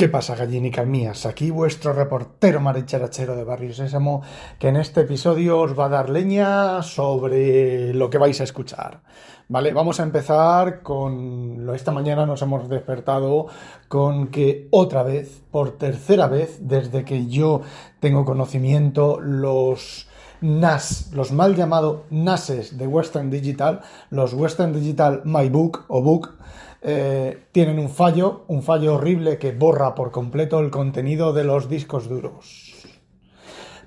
¿Qué pasa, gallinicas mías? Aquí vuestro reportero maricharachero de Barrio Sésamo, que en este episodio os va a dar leña sobre lo que vais a escuchar. Vale, vamos a empezar con... Esta mañana nos hemos despertado con que otra vez, por tercera vez, desde que yo tengo conocimiento, los... NAS, los mal llamados NASes de Western Digital, los Western Digital My Book o Book, eh, tienen un fallo, un fallo horrible que borra por completo el contenido de los discos duros.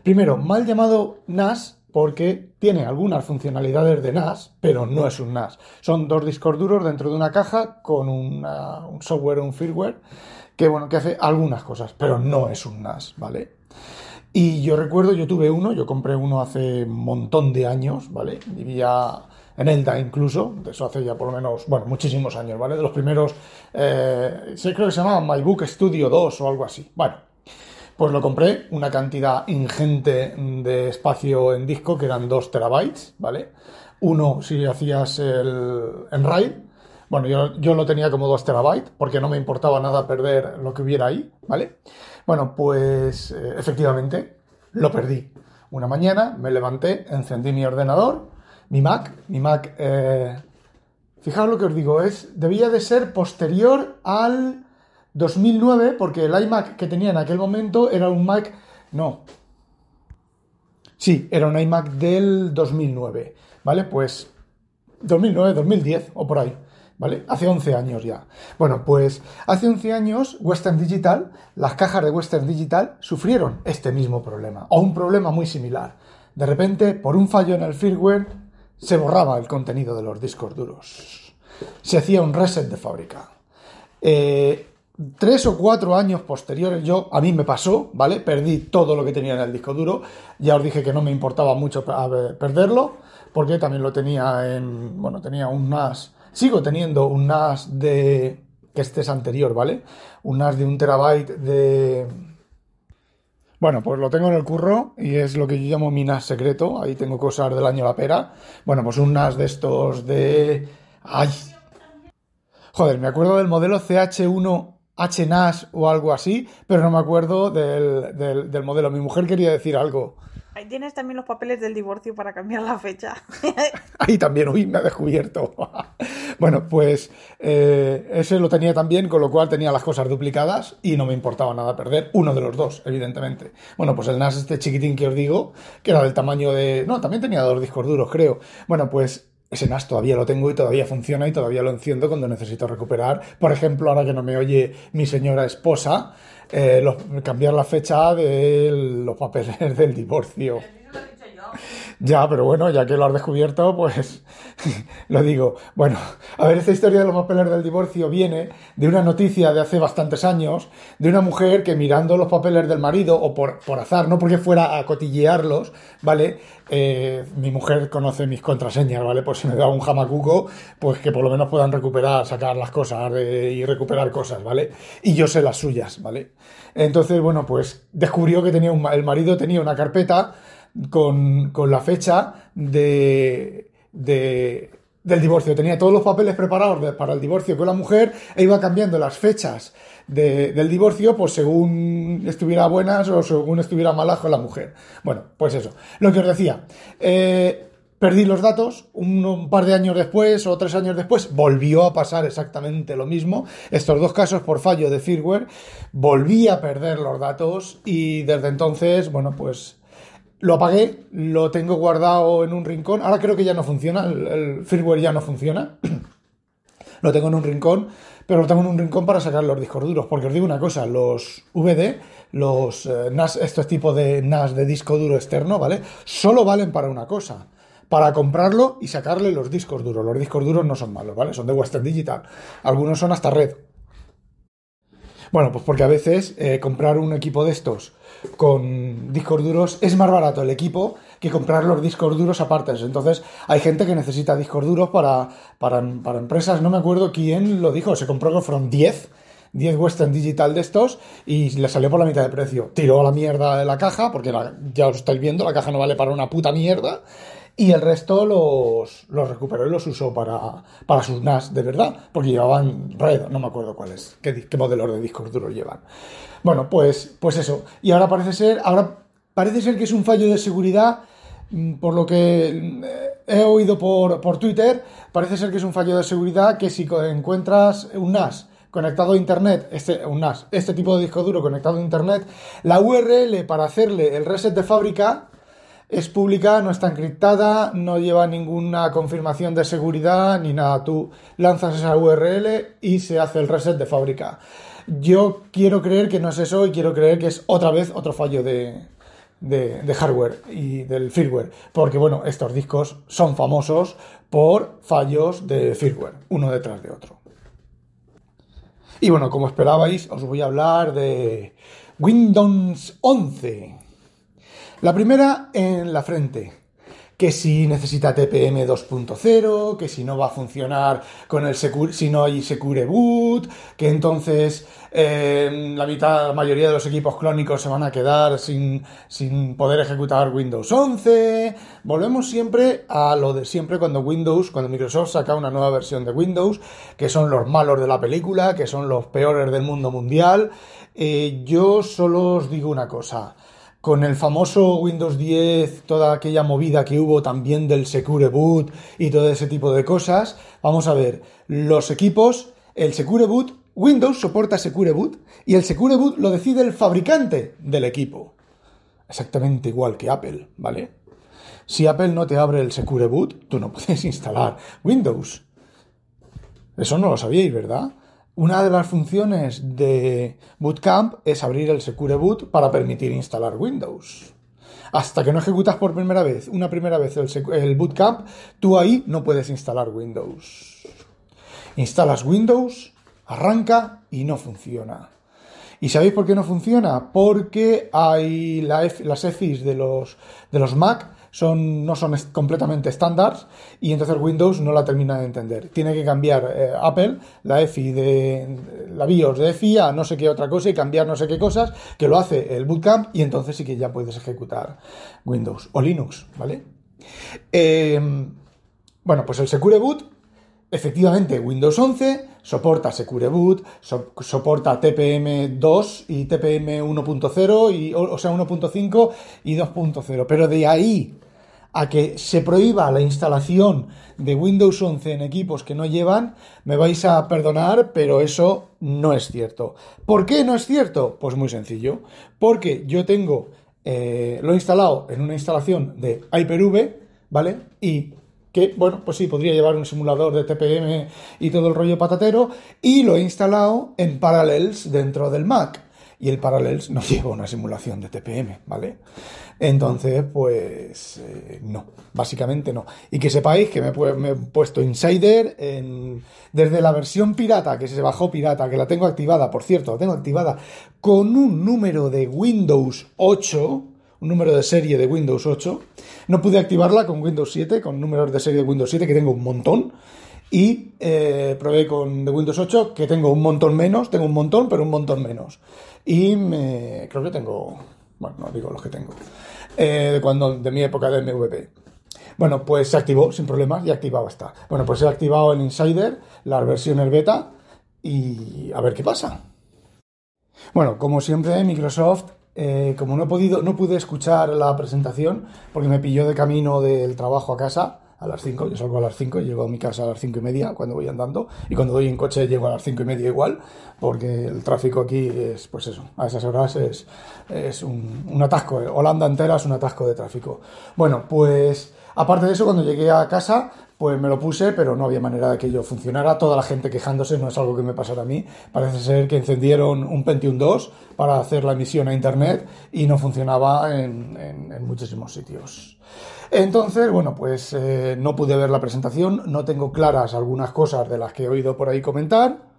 Primero, mal llamado NAS porque tiene algunas funcionalidades de NAS, pero no es un NAS. Son dos discos duros dentro de una caja con un software o un firmware que, bueno, que hace algunas cosas, pero no es un NAS, ¿vale? Y yo recuerdo, yo tuve uno, yo compré uno hace un montón de años, ¿vale? Vivía en Elda incluso, de eso hace ya por lo menos, bueno, muchísimos años, ¿vale? De los primeros, eh, creo que se llamaba MyBook Studio 2 o algo así. Bueno, pues lo compré, una cantidad ingente de espacio en disco, que eran 2 terabytes, ¿vale? Uno si hacías el en RAID, bueno, yo, yo lo tenía como 2 terabytes, porque no me importaba nada perder lo que hubiera ahí, ¿vale? Bueno, pues eh, efectivamente lo perdí. Una mañana me levanté, encendí mi ordenador, mi Mac, mi Mac, eh, fijaos lo que os digo, es, debía de ser posterior al 2009, porque el iMac que tenía en aquel momento era un Mac, no, sí, era un iMac del 2009, ¿vale? Pues 2009, 2010 o por ahí. ¿Vale? Hace 11 años ya. Bueno, pues hace 11 años Western Digital, las cajas de Western Digital sufrieron este mismo problema, o un problema muy similar. De repente, por un fallo en el firmware, se borraba el contenido de los discos duros. Se hacía un reset de fábrica. Eh, tres o cuatro años posteriores, yo, a mí me pasó, ¿vale? Perdí todo lo que tenía en el disco duro. Ya os dije que no me importaba mucho perderlo, porque también lo tenía en, bueno, tenía un NAS, sigo teniendo un NAS de, que este es anterior, ¿vale? Un NAS de un terabyte de, bueno, pues lo tengo en el curro y es lo que yo llamo mi NAS secreto. Ahí tengo cosas del año la pera. Bueno, pues un NAS de estos de... ¡Ay! Joder, me acuerdo del modelo CH1 HNAS o algo así, pero no me acuerdo del, del modelo. Mi mujer quería decir algo. Ahí tienes también los papeles del divorcio para cambiar la fecha. Ahí también, uy, me ha descubierto. Bueno, pues eh, ese lo tenía también, con lo cual tenía las cosas duplicadas y no me importaba nada perder uno de los dos, evidentemente. Bueno, pues el NAS este chiquitín que os digo, que era del tamaño de... No, también tenía dos discos duros, creo. Bueno, pues ese NAS todavía lo tengo y todavía funciona y todavía lo enciendo cuando necesito recuperar. Por ejemplo, ahora que no me oye mi señora esposa, eh, cambiar la fecha de los papeles del divorcio. Ya, pero bueno, ya que lo has descubierto, pues lo digo. Bueno, a ver, esta historia de los papeles del divorcio viene de una noticia de hace bastantes años de una mujer que mirando los papeles del marido, o por, por azar, no porque fuera a cotillearlos, ¿vale? Eh, mi mujer conoce mis contraseñas, ¿vale? Por si me da un jamacuco, pues que por lo menos puedan recuperar, sacar las cosas y recuperar cosas, ¿vale? Y yo sé las suyas, ¿vale? Entonces, bueno, pues descubrió que tenía un, el marido tenía una carpeta con, la fecha de, del divorcio. Tenía todos los papeles preparados para el divorcio con la mujer e iba cambiando las fechas del divorcio pues según estuviera buenas o según estuviera malas con la mujer. Bueno, pues eso. Lo que os decía. Eh, perdí los datos, un, par de años después o tres años después volvió a pasar exactamente lo mismo. Estos dos casos por fallo de firmware, volví a perder los datos y desde entonces, bueno, pues lo apagué, lo tengo guardado en un rincón. Ahora creo que ya no funciona, el, firmware ya no funciona. lo tengo en un rincón, pero lo tengo en un rincón para sacar los discos duros. Porque os digo una cosa, los VD, los eh, NAS, estos tipos de NAS de disco duro externo, ¿vale? Solo valen para una cosa. Para comprarlo y sacarle los discos duros. Los discos duros no son malos, ¿vale? Son de Western Digital. Algunos son hasta red. Bueno, pues porque a veces eh, comprar un equipo de estos con discos duros es más barato el equipo que comprar los discos duros aparte. Entonces, hay gente que necesita discos duros para, para, para empresas. No me acuerdo quién lo dijo, se compró fueron 10 10 Western Digital de estos y le salió por la mitad de precio. Tiró a la mierda de la caja, porque ya os estáis viendo, la caja no vale para una puta mierda. Y el resto los, recuperó y los usó para, para sus NAS de verdad, porque llevaban Red, no me acuerdo cuáles, qué, qué modelos de discos duros llevan. Bueno, pues, pues eso. Y ahora parece ser, ahora parece ser que es un fallo de seguridad mm, por lo que eh, he oído por, por, Twitter, parece ser que es un fallo de seguridad que si encuentras un NAS conectado a Internet, este, un NAS, este tipo de disco duro conectado a Internet, la URL para hacerle el reset de fábrica es pública, no está encriptada, no lleva ninguna confirmación de seguridad ni nada. Tú lanzas esa URL y se hace el reset de fábrica. Yo quiero creer que no es eso y quiero creer que es otra vez otro fallo de, de, hardware y del firmware. Porque bueno, estos discos son famosos por fallos de firmware, uno detrás de otro. Y bueno, como esperabais, os voy a hablar de Windows 11. La primera en la frente que si necesita TPM 2.0, que si no va a funcionar con el si no hay Secure Boot, que entonces eh, la mitad, la mayoría de los equipos clónicos se van a quedar sin, sin poder ejecutar Windows 11. Volvemos siempre a lo de siempre cuando Windows, cuando Microsoft saca una nueva versión de Windows, que son los malos de la película, que son los peores del mundo mundial. Eh, yo solo os digo una cosa con el famoso Windows 10, toda aquella movida que hubo también del Secure Boot y todo ese tipo de cosas, vamos a ver, los equipos, el Secure Boot, Windows soporta Secure Boot y el Secure Boot lo decide el fabricante del equipo. Exactamente igual que Apple, ¿vale? Si Apple no te abre el Secure Boot, tú no puedes instalar Windows. Eso no lo sabíais, ¿verdad? Una de las funciones de Bootcamp es abrir el Secure Boot para permitir instalar Windows. Hasta que no ejecutas por primera vez, una primera vez el, Bootcamp, tú ahí no puedes instalar Windows. Instalas Windows, arranca y no funciona. ¿Y sabéis por qué no funciona? Porque hay las EFIs de los, de los Mac son, no son completamente estándar y entonces Windows no la termina de entender. Tiene que cambiar eh, Apple la EFI de la BIOS de EFI a no sé qué otra cosa y cambiar no sé qué cosas, que lo hace el Bootcamp y entonces sí que ya puedes ejecutar Windows o Linux, ¿vale? Em, bueno, pues el Secure Boot Efectivamente, Windows 11 soporta Secure Boot, soporta TPM 2 y TPM 1.0, o, o sea, 1.5 y 2.0. Pero de ahí a que se prohíba la instalación de Windows 11 en equipos que no llevan, me vais a perdonar, pero eso no es cierto. ¿Por qué no es cierto? Pues muy sencillo. Porque yo tengo, eh, lo he instalado en una instalación de Hyper-V, ¿vale? Y que, bueno, pues sí, podría llevar un simulador de TPM y todo el rollo patatero, y lo he instalado en Parallels dentro del Mac. Y el Parallels no lleva una simulación de TPM, ¿vale? Entonces, pues eh, no, básicamente no. Y que sepáis que me, he puesto Insider desde la versión pirata, que se bajó pirata, que la tengo activada, por cierto, la tengo activada con un número de Windows 8, un número de serie de Windows 8. No pude activarla con Windows 7, con números de serie de Windows 7, que tengo un montón. Y eh, probé con de Windows 8, que tengo un montón menos, tengo un montón, pero un montón menos. Y creo que tengo, bueno, no digo los que tengo, eh, de, cuando, de mi época de MVP. Bueno, pues se activó sin problemas y activado está. Bueno, pues he activado el Insider, las versiones beta y a ver qué pasa. Bueno, como siempre, Microsoft eh, como no he podido, no pude escuchar la presentación porque me pilló de camino del trabajo a casa a las 5, yo salgo a las 5 y llego a mi casa a las 5 y media cuando voy andando y cuando voy en coche llego a las 5 y media igual porque el tráfico aquí es pues eso, a esas horas es, es un, un atasco, Holanda entera es un atasco de tráfico. Bueno, pues aparte de eso cuando llegué a casa pues me lo puse, pero no había manera de que yo funcionara. Toda la gente quejándose, no es algo que me pasara a mí. Parece ser que encendieron un Pentium 2 para hacer la emisión a Internet y no funcionaba en, muchísimos sitios. Entonces, bueno, pues eh, no pude ver la presentación, no tengo claras algunas cosas de las que he oído por ahí comentar.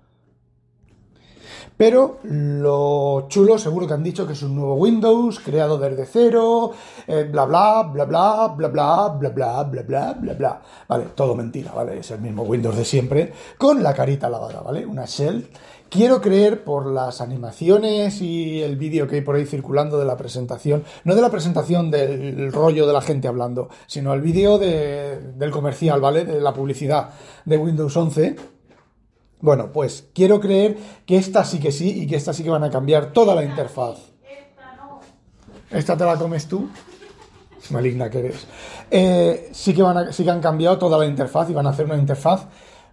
Pero lo chulo, seguro que han dicho que es un nuevo Windows, creado desde cero, eh, bla bla, bla bla, bla bla, bla bla, bla bla, bla bla. Vale, todo mentira, ¿vale? Es el mismo Windows de siempre, con la carita lavada, ¿vale? Una shell. Quiero creer por las animaciones y el vídeo que hay por ahí circulando de la presentación, no de la presentación del rollo de la gente hablando, sino el vídeo de, del comercial, ¿vale? De la publicidad de Windows 11 bueno, pues quiero creer que esta sí que sí y que esta sí que van a cambiar toda la interfaz. ¿Esta te la comes tú? Maligna que eres. Eh, sí, que van a, sí que han cambiado toda la interfaz y van a hacer una interfaz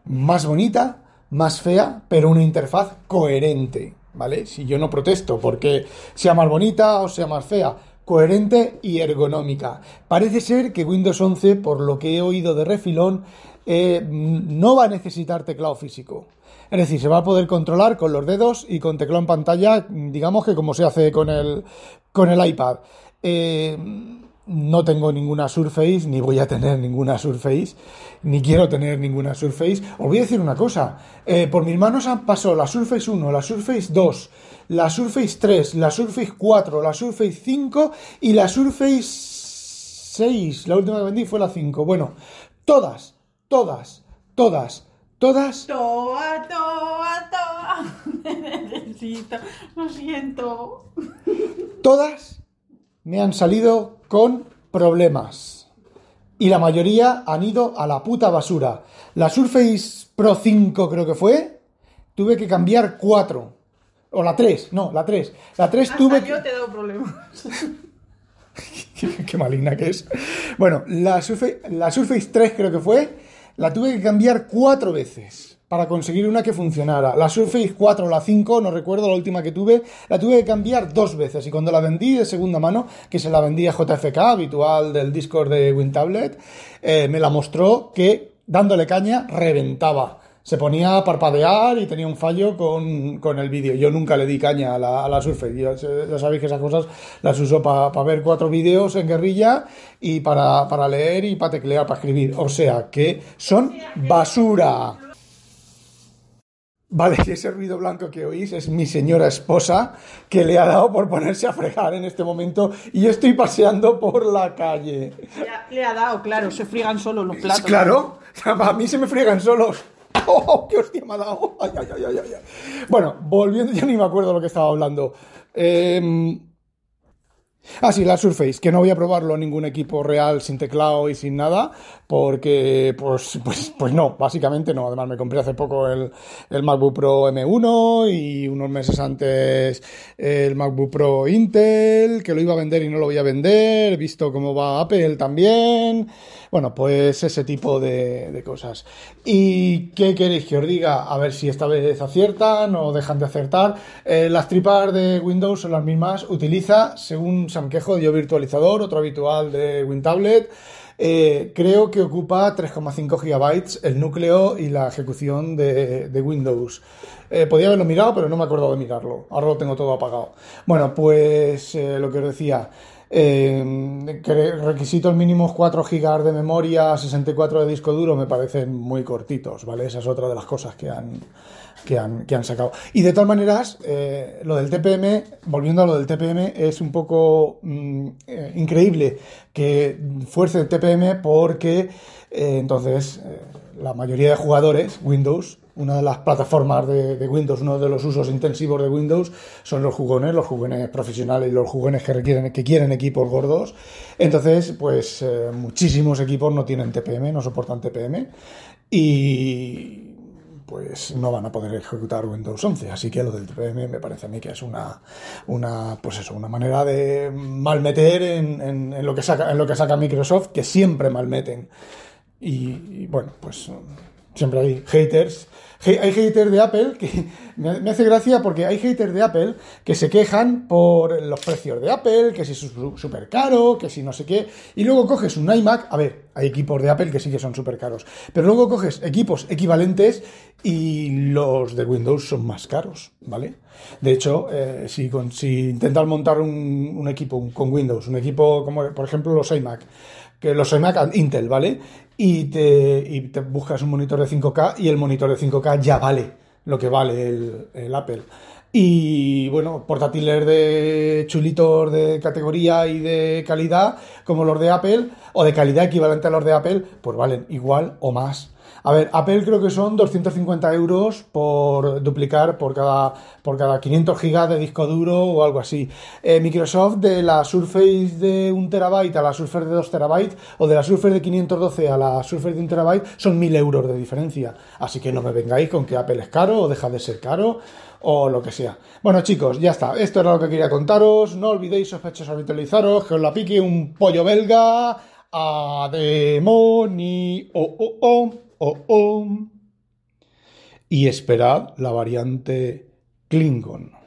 más bonita, más fea, pero una interfaz coherente. ¿Vale? Si yo no protesto porque sea más bonita o sea más fea, coherente y ergonómica. Parece ser que Windows 11, por lo que he oído de refilón, eh, no va a necesitar teclado físico. Es decir, se va a poder controlar con los dedos y con teclado en pantalla, digamos que como se hace con el, con el iPad. Eh, no tengo ninguna Surface, ni voy a tener ninguna Surface, ni quiero tener ninguna Surface. Os voy a decir una cosa, eh, por mis manos han pasado la Surface 1, la Surface 2, la Surface 3, la Surface 4, la Surface 5 y la Surface 6. La última que vendí fue la 5. Bueno, todas, todas, todas, todas. Toa, toa, toa. Necesito. Lo siento. Todas me han salido con problemas. Y la mayoría han ido a la puta basura. La Surface Pro 5 creo que fue. Tuve que cambiar 4. O la 3, no, la 3. La 3 Hasta tuve... yo te he dado problemas. qué, qué maligna que es. Bueno, la Surface, la Surface 3 creo que fue, la tuve que cambiar cuatro veces para conseguir una que funcionara. La Surface 4 o la 5, no recuerdo la última que tuve, la tuve que cambiar dos veces. Y cuando la vendí de segunda mano, que se la vendí a JFK, habitual del Discord de WinTablet, eh, me la mostró que dándole caña reventaba. Se ponía a parpadear y tenía un fallo con, con el vídeo. Yo nunca le di caña a la, Surface. Ya, ya sabéis que esas cosas las uso para ver cuatro vídeos en guerrilla y para, para leer y para teclear, para escribir. O sea que son basura. Vale, ese ruido blanco que oís es mi señora esposa que le ha dado por ponerse a fregar en este momento y yo estoy paseando por la calle. Le ha dado, claro, se friegan solo los platos. Claro, a mí se me friegan solos. ¡Oh, qué hostia me ha dado! Ay, ay, ay, ay, ay. Bueno, volviendo, ya ni me acuerdo lo que estaba hablando. Eh, Ah, sí, la Surface, que no voy a probarlo en ningún equipo real sin teclado y sin nada, porque, pues, pues, pues no, básicamente no. Además, me compré hace poco el, el MacBook Pro M1 y unos meses antes el MacBook Pro Intel, que lo iba a vender y no lo voy a vender. He visto cómo va Apple también. Bueno, pues ese tipo de, cosas. ¿Y qué queréis que os diga? A ver si esta vez aciertan o dejan de acertar. Eh, las tripas de Windows son las mismas. Utiliza, según Samquejo, Dio Virtualizador, otro habitual de WinTablet. Eh, creo que ocupa 3,5 gigabytes el núcleo y la ejecución de, de Windows. Eh, podía haberlo mirado, pero no me acuerdo de mirarlo. Ahora lo tengo todo apagado. Bueno, pues eh, lo que os decía. Eh, requisitos mínimos 4 GB de memoria, 64 de disco duro, me parecen muy cortitos, ¿vale? Esa es otra de las cosas que han, que han, que han sacado. Y de todas maneras, eh, lo del TPM, volviendo a lo del TPM, es un poco mm, eh, increíble que fuerce el TPM porque eh, entonces eh, la mayoría de jugadores, Windows, una de las plataformas de, Windows, uno de los usos intensivos de Windows son los jugones, los jugones profesionales y los jugones que requieren, que quieren equipos gordos. Entonces, pues eh, muchísimos equipos no tienen TPM, no soportan TPM y pues no van a poder ejecutar Windows 11. Así que lo del TPM me parece a mí que es una, una pues eso, una manera de malmeter en, en, lo que saca, en lo que saca Microsoft, que siempre malmeten. Y, y bueno, pues siempre hay haters. Hay haters de Apple que me hace gracia porque hay haters de Apple que se quejan por los precios de Apple, que si es súper caro, que si no sé qué. Y luego coges un iMac, a ver, hay equipos de Apple que sí que son súper caros, pero luego coges equipos equivalentes y los de Windows son más caros, ¿vale? De hecho, eh, si, con, si intentas montar un, equipo con Windows, un equipo como por ejemplo los iMac, que los iMac Intel, ¿vale? Y te, y te, buscas un monitor de 5K y el monitor de 5K ya vale lo que vale el Apple. Y bueno, portátiles de chulitos de categoría y de calidad, como los de Apple, o de calidad equivalente a los de Apple, pues valen igual o más. A ver, Apple creo que son 250 euros por duplicar por cada, por cada 500 gigas de disco duro o algo así. Eh, Microsoft de la Surface de 1 terabyte a la Surface de 2 terabytes o de la Surface de 512 a la Surface de 1 terabyte son 1000 euros de diferencia. Así que no me vengáis con que Apple es caro o deja de ser caro o lo que sea. Bueno, chicos, ya está. Esto era lo que quería contaros. No olvidéis, sospechosos, habitualizaros, que os la pique un pollo belga. A demoni. Oh, oh, oh oh, oh. Y esperad la variante Klingon.